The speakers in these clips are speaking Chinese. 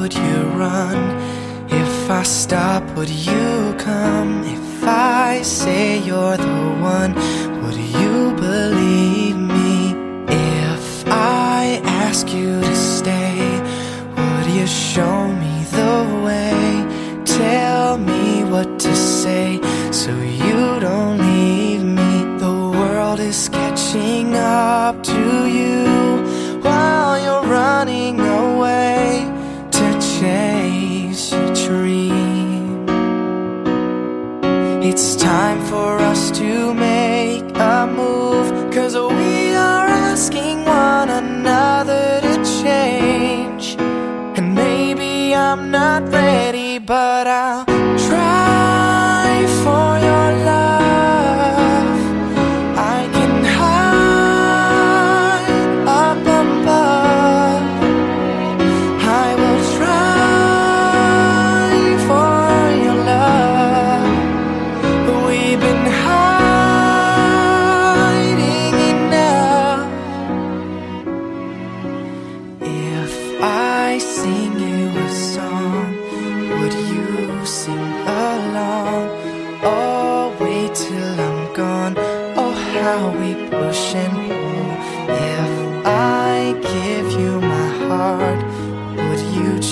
would you run? If I stop, would you come? If I say you're the one, would you believe me? If I ask you to stay, would you show me the way? Tell me what to say so you don't leave me. The world is catching up to you It's time for us to make a move, cause we are asking one another to change. And maybe I'm not ready, but I'll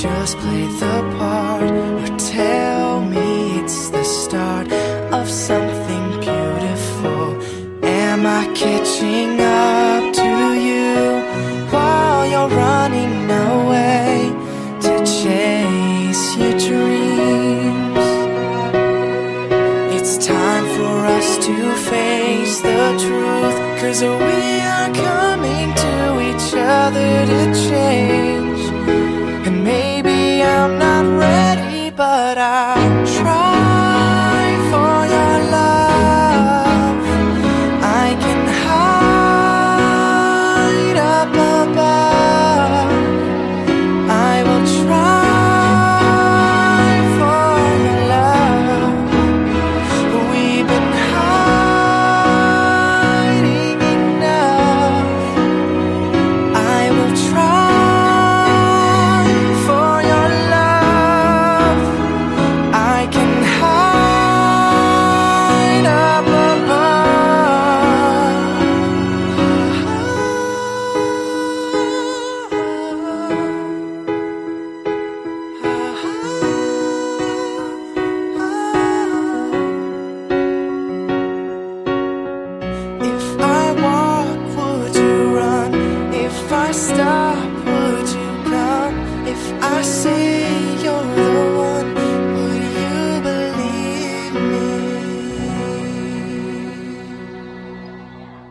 just play the part? Or tell me it's the start of something beautiful? Am I catching up to you while you're running away to chase your dreams? It's time for us to face the truth, cause we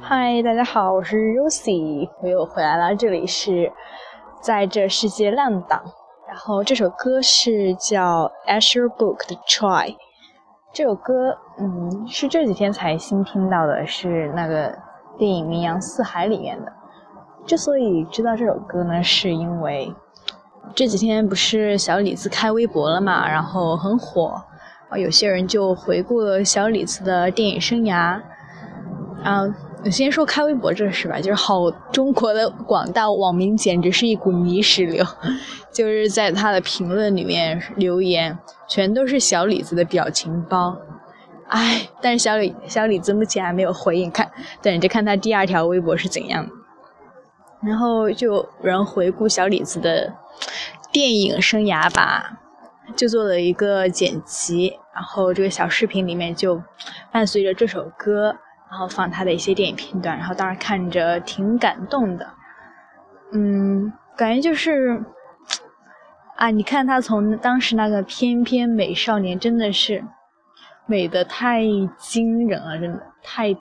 嗨，大家好，我是 Lucy，我又回来了，这里是在这世界浪荡。然后这首歌是叫 Asher Book 的 Try，这首歌嗯是这几天才新听到的，是那个电影《名扬四海》里面的。之所以知道这首歌呢，是因为这几天不是小李子开微博了嘛，然后很火，啊有些人就回顾了小李子的电影生涯，然后我先说开微博这事吧，就是好中国的广大网民简直是一股泥石流，就是在他的评论里面留言全都是小李子的表情包，唉，但是小李小李子目前还没有回应，看等着看他第二条微博是怎样的。然后就人回顾小李子的电影生涯吧，就做了一个剪辑，然后这个小视频里面就伴随着这首歌。然后放他的一些电影片段，然后当时看着挺感动的，嗯，感觉就是啊，你看他从当时那个翩翩美少年，真的是美的太惊人了，真的太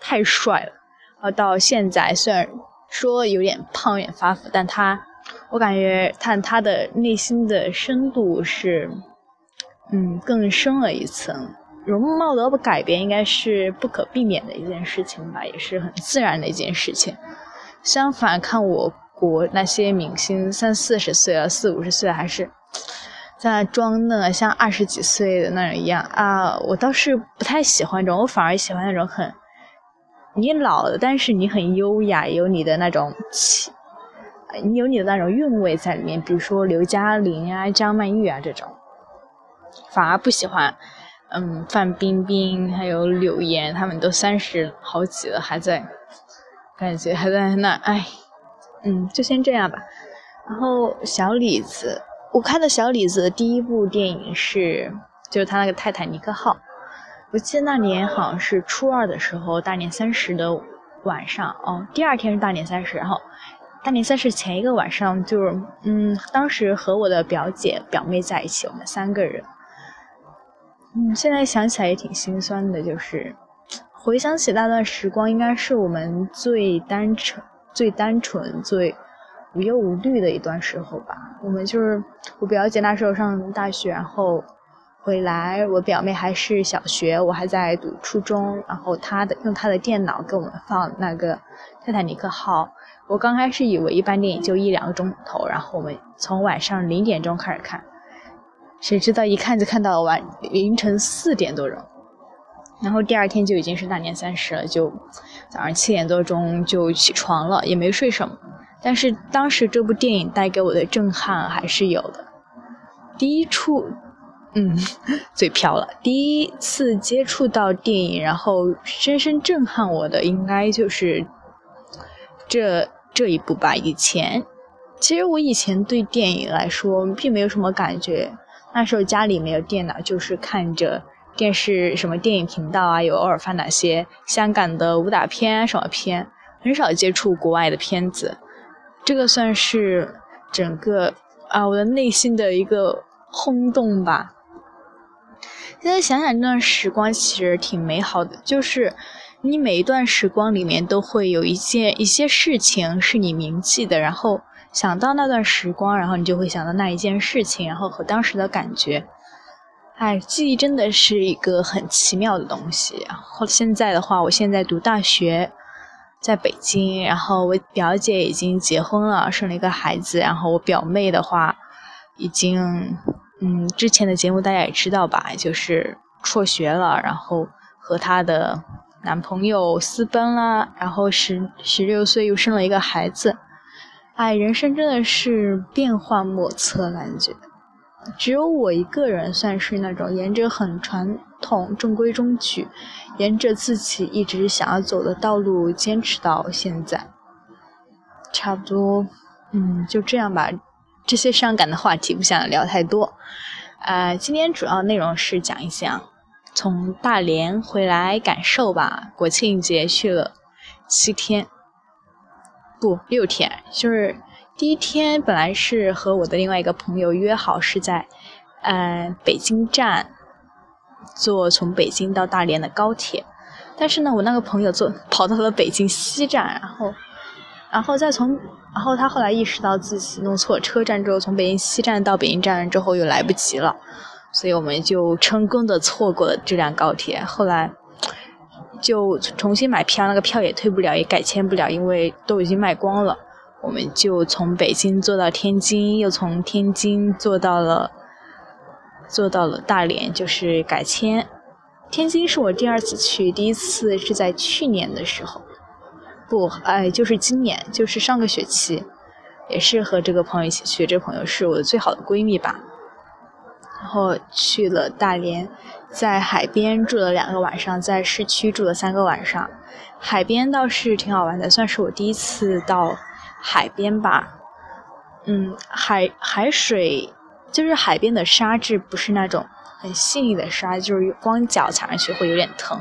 太帅了。然后到现在虽然说有点胖，有点发福，但他我感觉看他的内心的深度是，嗯，更深了一层。容貌的改变应该是不可避免的一件事情吧，也是很自然的一件事情。相反，看我国那些明星三四十岁了、四五十岁，还是在装嫩，像二十几岁的那种一样啊！我倒是不太喜欢这种，我反而喜欢那种很你老了，但是你很优雅，有你的那种气你有你的那种韵味在里面，比如说刘嘉玲啊、张曼玉啊这种，反而不喜欢。嗯，范冰冰还有柳岩，他们都三十好几了，还在，感觉还在那，哎，嗯，就先这样吧。然后小李子，我看的小李子的第一部电影是，就是他那个《泰坦尼克号》。我记得那年好像是初二的时候，大年三十的晚上，哦，第二天是大年三十，然后大年三十前一个晚上，就是，嗯，当时和我的表姐表妹在一起，我们三个人。嗯，现在想起来也挺心酸的，就是回想起那段时光，应该是我们最单纯、最单纯、最无忧无虑的一段时候吧。我们就是我表姐那时候上大学，然后回来，我表妹还是小学，我还在读初中。然后她的用她的电脑给我们放那个《泰坦尼克号》，我刚开始以为一般电影就一两个钟头，然后我们从晚上零点钟开始看。谁知道一看就看到晚凌晨四点多钟，然后第二天就已经是大年三十了，就早上七点多钟就起床了，也没睡什么。但是当时这部电影带给我的震撼还是有的。第一处，嗯，嘴瓢了。第一次接触到电影，然后深深震撼我的，应该就是这这一部吧。以前，其实我以前对电影来说并没有什么感觉。那时候家里没有电脑，就是看着电视什么电影频道啊，有偶尔放哪些香港的武打片什么片，很少接触国外的片子。这个算是整个啊我的内心的一个轰动吧。现在想想，这段时光其实挺美好的，就是你每一段时光里面都会有一件一些事情是你铭记的，然后。想到那段时光，然后你就会想到那一件事情，然后和当时的感觉。哎，记忆真的是一个很奇妙的东西。然后现在的话，我现在读大学，在北京，然后我表姐已经结婚了，生了一个孩子。然后我表妹的话，已经，嗯，之前的节目大家也知道吧，就是辍学了，然后和她的男朋友私奔了，然后十十六岁又生了一个孩子。哎，人生真的是变幻莫测，感觉只有我一个人算是那种沿着很传统、中规中矩，沿着自己一直想要走的道路坚持到现在。差不多，嗯，就这样吧。这些伤感的话题不想聊太多。呃，今天主要内容是讲一讲从大连回来感受吧。国庆节去了七天。不，六天就是第一天，本来是和我的另外一个朋友约好是在，呃，北京站坐从北京到大连的高铁，但是呢，我那个朋友坐跑到了北京西站，然后，然后再从，然后他后来意识到自己弄错车站之后，从北京西站到北京站之后又来不及了，所以我们就成功的错过了这辆高铁，后来。就重新买票，那个票也退不了，也改签不了，因为都已经卖光了。我们就从北京坐到天津，又从天津坐到了坐到了大连，就是改签。天津是我第二次去，第一次是在去年的时候，不，哎，就是今年，就是上个学期，也是和这个朋友一起去。这朋友是我的最好的闺蜜吧。然后去了大连，在海边住了两个晚上，在市区住了三个晚上。海边倒是挺好玩的，算是我第一次到海边吧。嗯，海海水就是海边的沙质不是那种很细腻的沙，就是光脚踩上去会有点疼。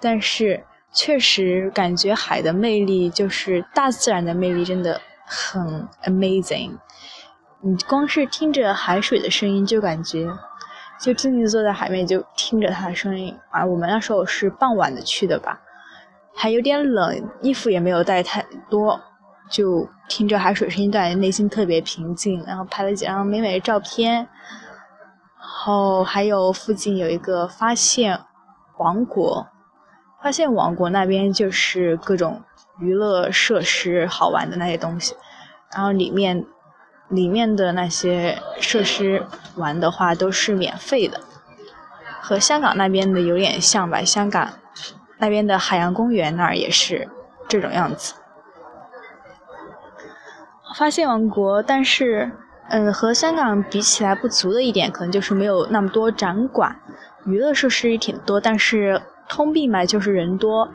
但是确实感觉海的魅力，就是大自然的魅力，真的很 amazing。你光是听着海水的声音，就感觉就静静坐在海面，就听着它的声音。而我们那时候是傍晚的去的吧，还有点冷，衣服也没有带太多，就听着海水声音，感觉内心特别平静。然后拍了几张美美的照片，然后还有附近有一个发现王国，发现王国那边就是各种娱乐设施、好玩的那些东西，然后里面。里面的那些设施玩的话都是免费的，和香港那边的有点像吧。香港那边的海洋公园那儿也是这种样子。发现王国，但是，嗯，和香港比起来不足的一点，可能就是没有那么多展馆，娱乐设施也挺多，但是通病嘛，就是人多，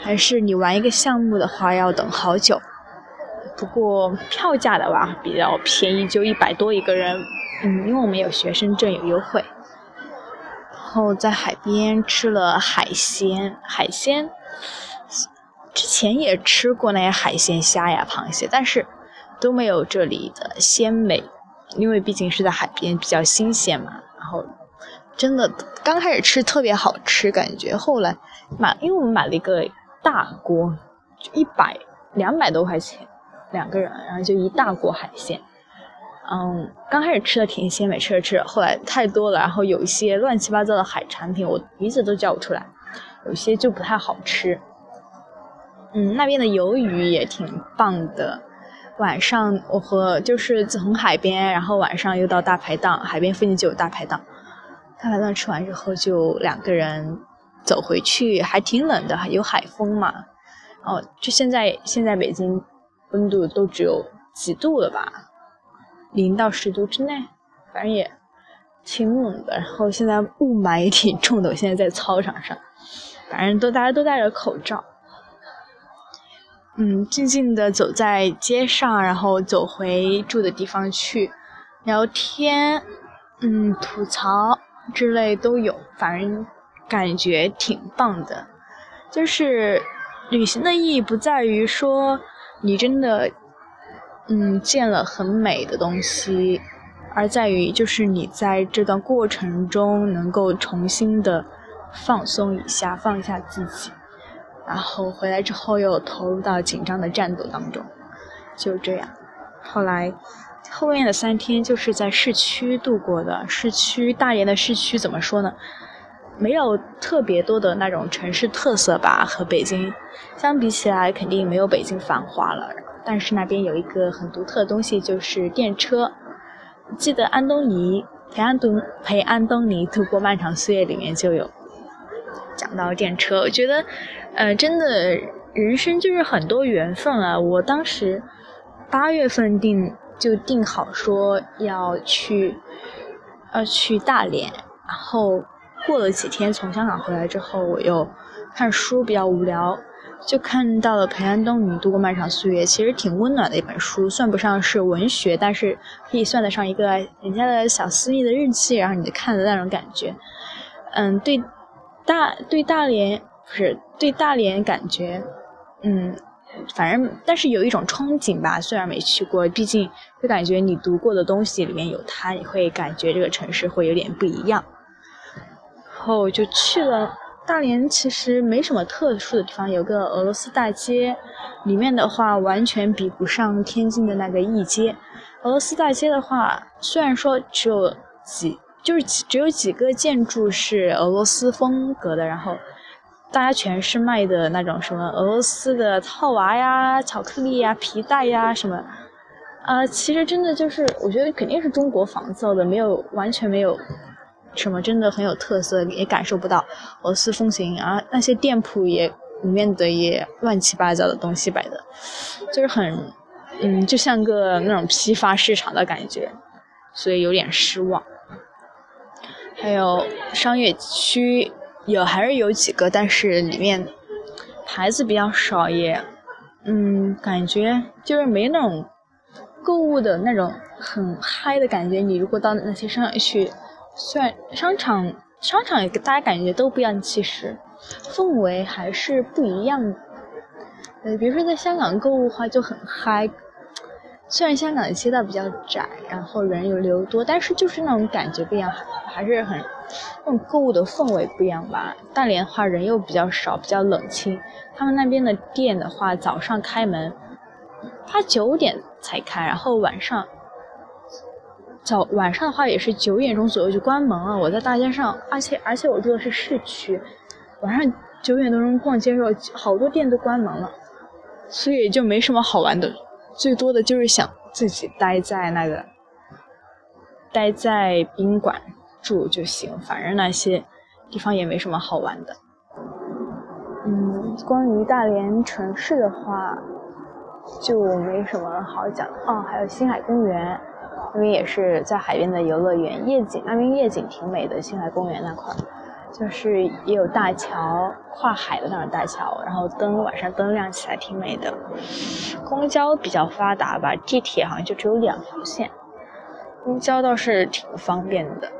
还是你玩一个项目的话要等好久。不过票价的话比较便宜，就一百多一个人，嗯，因为我们有学生证有优惠。然后在海边吃了海鲜，海鲜。之前也吃过那些海鲜虾呀、螃蟹，但是都没有这里的鲜美，因为毕竟是在海边，比较新鲜嘛。然后真的刚开始吃特别好吃，感觉后来买，因为我们买了一个大锅，一百两百多块钱两个人，然后就一大锅海鲜。嗯，刚开始吃的挺鲜美，吃着吃着，后来太多了，然后有一些乱七八糟的海产品，我鼻子都叫不出来，有些就不太好吃。嗯，那边的鱿鱼也挺棒的。晚上我和就是从海边，然后晚上又到大排档，海边附近就有大排档。大排档吃完之后就两个人走回去，还挺冷的，有海风嘛。哦，就现在现在北京温度都只有几度了吧，零到十度之内，反正也挺冷的。然后现在雾霾也挺重的，我现在在操场上，反正都大家都戴着口罩。嗯，静静的走在街上，然后走回住的地方去聊天，嗯，吐槽之类都有，反正感觉挺棒的。就是旅行的意义不在于说你真的嗯见了很美的东西，而在于就是你在这段过程中能够重新的放松一下，放下自己。然后回来之后又投入到紧张的战斗当中，就这样。后来后面的三天就是在市区度过的。市区大连的市区怎么说呢？没有特别多的那种城市特色吧，和北京相比起来，肯定没有北京繁华了。但是那边有一个很独特的东西，就是电车。记得安东尼陪安东陪安东尼度过漫长岁月里面就有讲到电车，我觉得。呃，真的，人生就是很多缘分啊！我当时八月份定就定好说要去，要去大连，然后过了几天从香港回来之后，我又看书比较无聊，就看到了《陪安东尼度过漫长岁月》，其实挺温暖的一本书，算不上是文学，但是可以算得上一个人家的小私密的日记，然后你看的那种感觉。嗯，对大对大连。不是对大连感觉，嗯，反正但是有一种憧憬吧。虽然没去过，毕竟就感觉你读过的东西里面有它，你会感觉这个城市会有点不一样。然后就去了大连，其实没什么特殊的地方，有个俄罗斯大街，里面的话完全比不上天津的那个一街。俄罗斯大街的话，虽然说只有几，就是只有几个建筑是俄罗斯风格的，然后。大家全是卖的那种什么俄罗斯的套娃呀、巧克力呀、皮带呀什么，啊，其实真的就是，我觉得肯定是中国仿造的，没有完全没有什么真的很有特色，也感受不到俄罗斯风情啊。那些店铺也里面的也乱七八糟的东西摆的，就是很，嗯，就像个那种批发市场的感觉，所以有点失望。还有商业区。有还是有几个，但是里面牌子比较少，也嗯，感觉就是没那种购物的那种很嗨的感觉。你如果到那些商场去，虽然商场商场也大家感觉都不一样，其实氛围还是不一样的。呃，比如说在香港购物的话就很嗨，虽然香港的街道比较窄，然后人又流多，但是就是那种感觉不一样，还是很。那种购物的氛围不一样吧？大连的话人又比较少，比较冷清。他们那边的店的话，早上开门，八九点才开，然后晚上早晚上的话也是九点钟左右就关门了。我在大街上，而且而且我住的是市区，晚上九点多钟逛街时候，好多店都关门了，所以就没什么好玩的，最多的就是想自己待在那个待在宾馆。住就行，反正那些地方也没什么好玩的。嗯，关于大连城市的话，就没什么好讲哦。还有星海公园，那边也是在海边的游乐园，夜景那边夜景挺美的。星海公园那块，就是也有大桥，跨海的那种大桥，然后灯晚上灯亮起来挺美的。公交比较发达吧，地铁好像就只有两条线，公交倒是挺方便的。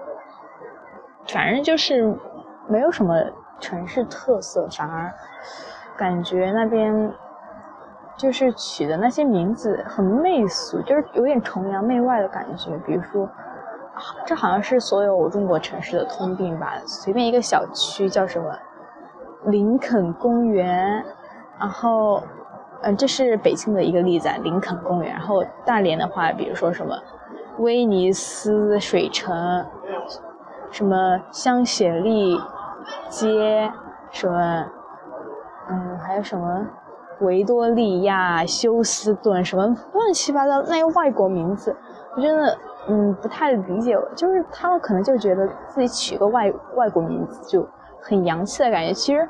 反正就是没有什么城市特色，反而感觉那边就是取的那些名字很媚俗，就是有点崇洋媚外的感觉。比如说，这好像是所有中国城市的通病吧？随便一个小区叫什么林肯公园，然后嗯，这是北京的一个例子，林肯公园。然后大连的话，比如说什么威尼斯水城。什么香榭丽街，什么，嗯，还有什么维多利亚休斯顿，什么乱七八糟那些外国名字，我真的嗯不太理解，就是他们可能就觉得自己取个外外国名字就很洋气的感觉，其实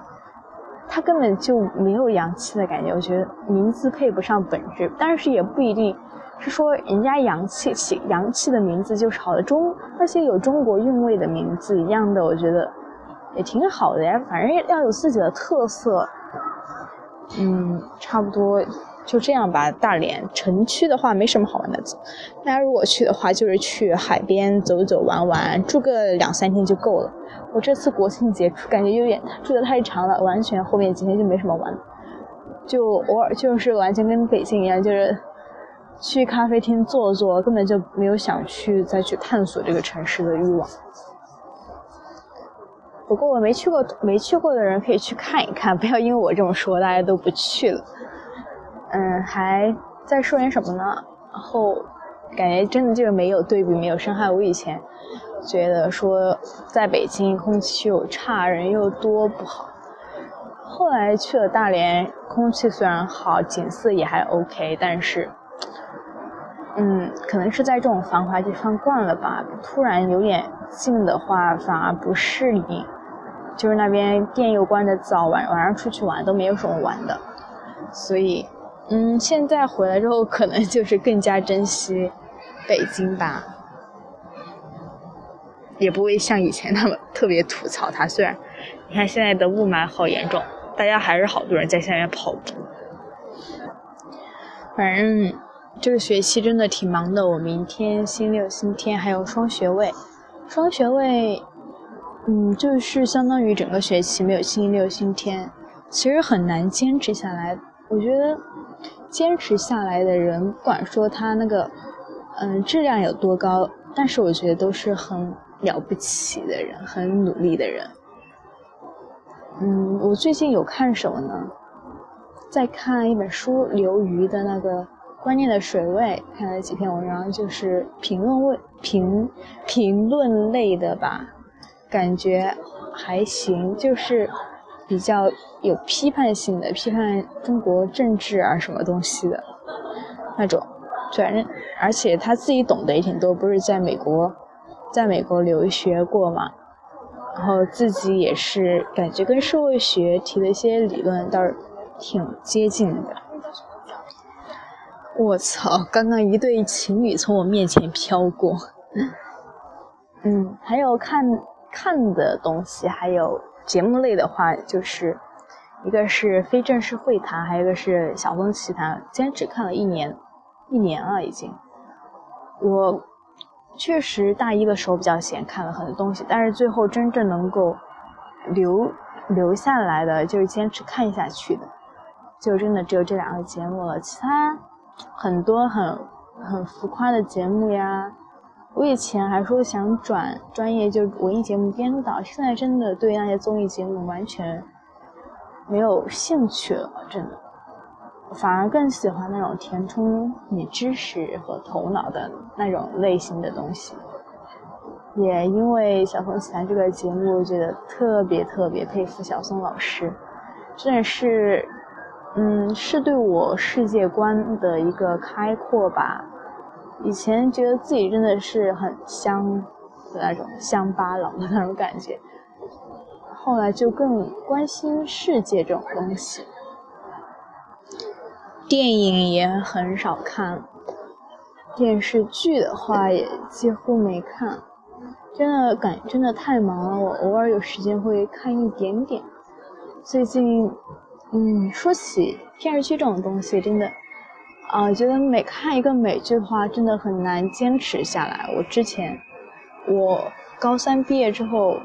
他根本就没有洋气的感觉，我觉得名字配不上本质，但是也不一定。是说人家洋气起洋气的名字就是好的，中那些有中国韵味的名字一样的，我觉得也挺好的呀。反正要有自己的特色，嗯，差不多就这样吧。大连城区的话没什么好玩的，大家如果去的话，就是去海边走走玩玩，住个两三天就够了。我这次国庆节感觉有点住的太长了，完全后面几天就没什么玩，就偶尔就是完全跟北京一样，就是。去咖啡厅坐坐，根本就没有想去再去探索这个城市的欲望。不过我没去过，没去过的人可以去看一看，不要因为我这么说，大家都不去了。嗯，还在说点什么呢？然后感觉真的就是没有对比，没有伤害。我以前觉得说在北京空气又差，人又多不好。后来去了大连，空气虽然好，景色也还 OK，但是。嗯，可能是在这种繁华地方惯了吧，突然有点近的话，反而不适应。就是那边店又关的早，晚晚上出去玩都没有什么玩的，所以，嗯，现在回来之后，可能就是更加珍惜北京吧，也不会像以前那么特别吐槽它。虽然你看现在的雾霾好严重，大家还是好多人在下面跑步，反正。这个学期真的挺忙的，我明天星六、星天还有双学位，双学位，嗯，就是相当于整个学期没有星期六、星期天，其实很难坚持下来。我觉得坚持下来的人，不管说他那个，嗯，质量有多高，但是我觉得都是很了不起的人，很努力的人。嗯，我最近有看什么呢？在看一本书，刘瑜的那个。观念的水位，看了几篇文章，就是评论类评评论类的吧，感觉还行，就是比较有批判性的，批判中国政治啊什么东西的那种。反正而且他自己懂得也挺多，不是在美国，在美国留学过嘛，然后自己也是感觉跟社会学提的一些理论倒是挺接近的。我操！刚刚一对情侣从我面前飘过。嗯，还有看看的东西，还有节目类的话，就是一个是非正式会谈，还有一个是小峰奇谈。坚持看了一年，一年了已经。我确实大一的时候比较闲，看了很多东西，但是最后真正能够留留下来的，就是坚持看下去的，就真的只有这两个节目了，其他。很多很很浮夸的节目呀，我以前还说想转专业就文艺节目编导，现在真的对那些综艺节目完全没有兴趣了，真的，反而更喜欢那种填充你知识和头脑的那种类型的东西。也因为《小松奇谈》这个节目，我觉得特别特别佩服小松老师，真的是。嗯，是对我世界观的一个开阔吧。以前觉得自己真的是很乡的那种乡巴佬的那种感觉，后来就更关心世界这种东西。电影也很少看，电视剧的话也几乎没看。真的感真的太忙了，我偶尔有时间会看一点点。最近，嗯，说起电视剧这种东西，真的，啊，觉得每看一个美剧的话，真的很难坚持下来。我之前，我高三毕业之后，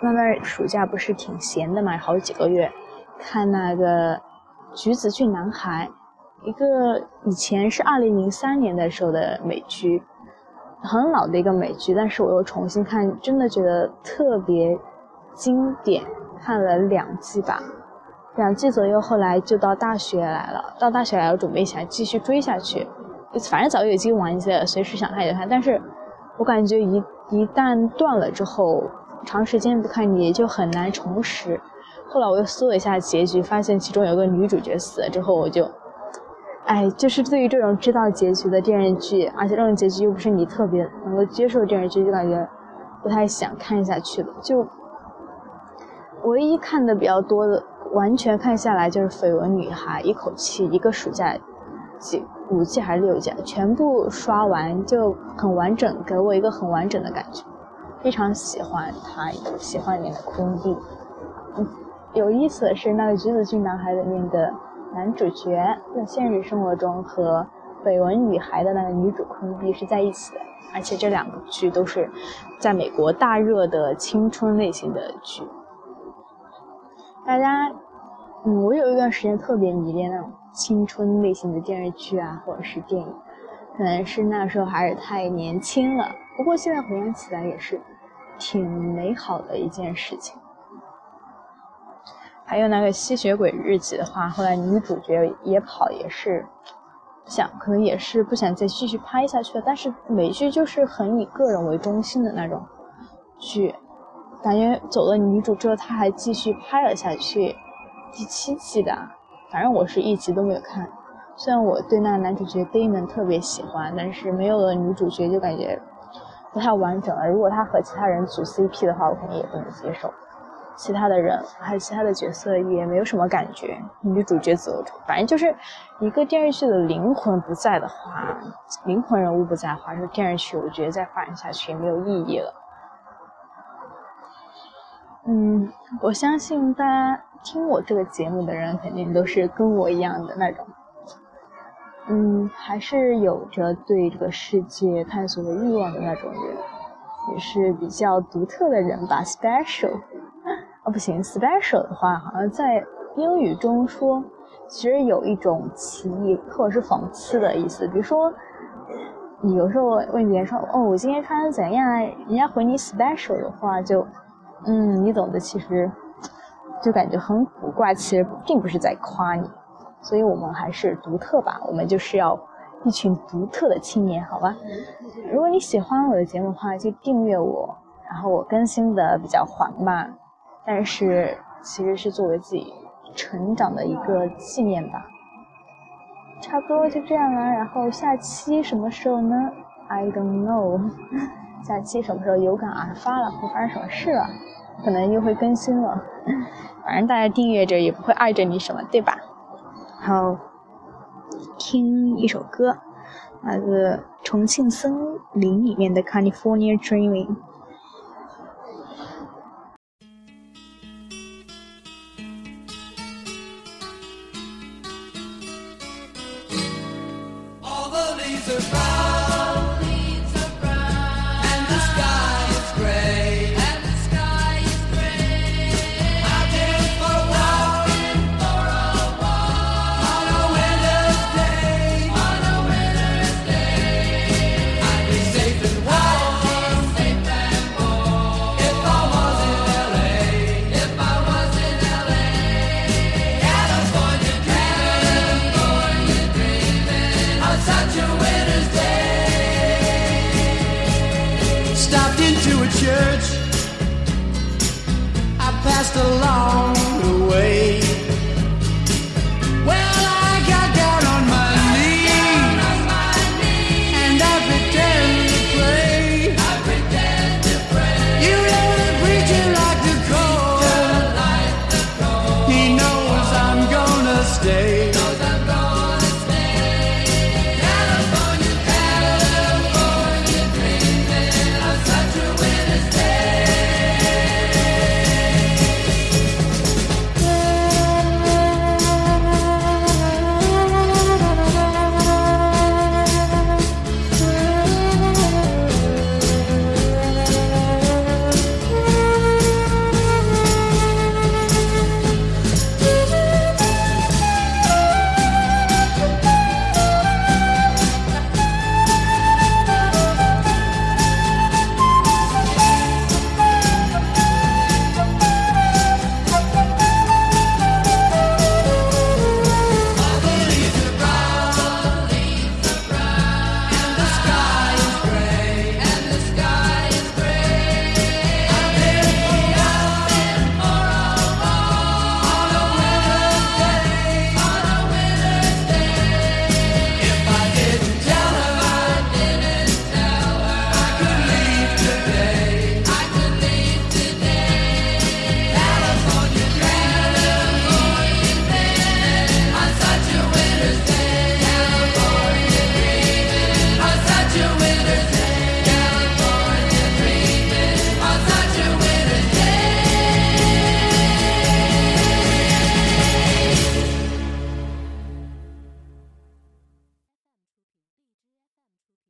那段暑假不是挺闲的嘛，好几个月，看那个《橘子郡男孩》，一个以前是二零零三年的时候的美剧。很老的一个美剧，但是我又重新看，真的觉得特别经典。看了两季吧，两季左右，后来就到大学来了。到大学来，我准备想继续追下去，反正早就已经完结了，随时想看就看。但是我感觉一一旦断了之后，长时间不看你就很难重拾。后来我又搜了一下结局，发现其中有个女主角死了之后，我就。哎，就是对于这种知道结局的电视剧，而且这种结局又不是你特别能够接受的电视剧，就感觉不太想看下去了。就唯一看的比较多的，完全看下来就是《绯闻女孩》，一口气一个暑假几五季还是六季，全部刷完就很完整，给我一个很完整的感觉，非常喜欢它，喜欢里面的空地。嗯，有意思的是那个《橘子郡男孩》里面的。男主角在现实生活中和《绯闻女孩》的那个女主昆碧是在一起的，而且这两部剧都是在美国大热的青春类型的剧。大家，嗯，我有一段时间特别迷恋那种青春类型的电视剧啊，或者是电影，可能是那时候还是太年轻了。不过现在回想起来也是挺美好的一件事情。还有那个吸血鬼日记的话，后来女主角也跑，也是想可能也是不想再继续拍下去了。但是美剧就是很以个人为中心的那种剧，感觉走了女主之后，她还继续拍了下去，第七季的，反正我是一集都没有看。虽然我对那男主角 Damon 特别喜欢，但是没有了女主角就感觉不太完整了。如果他和其他人组 CP 的话，我肯定也不能接受。其他的人还有其他的角色也没有什么感觉，女主角走，反正就是一个电视剧的灵魂不在的话，灵魂人物不在的话，这电视剧我觉得再发展下去也没有意义了。嗯，我相信大家听我这个节目的人肯定都是跟我一样的那种，嗯，还是有着对这个世界探索的欲望的那种人，也是比较独特的人吧，special。哦，不行，special 的话，好像在英语中说，其实有一种歧义或者是讽刺的意思。比如说，你有时候问别人说：“哦，我今天穿的怎样？”人家回你 special 的话，就，嗯，你懂的。其实就感觉很古怪，其实并不是在夸你。所以我们还是独特吧，我们就是要一群独特的青年，好吧？如果你喜欢我的节目的话，就订阅我，然后我更新的比较缓慢。但是其实是作为自己成长的一个纪念吧。差不多就这样了，然后下期什么时候呢？I don't know。下期什么时候有感而发了，会发生什么事了？可能又会更新了。反正大家订阅着也不会碍着你什么，对吧？然后听一首歌，那个《重庆森林》里面的《California Dreaming》。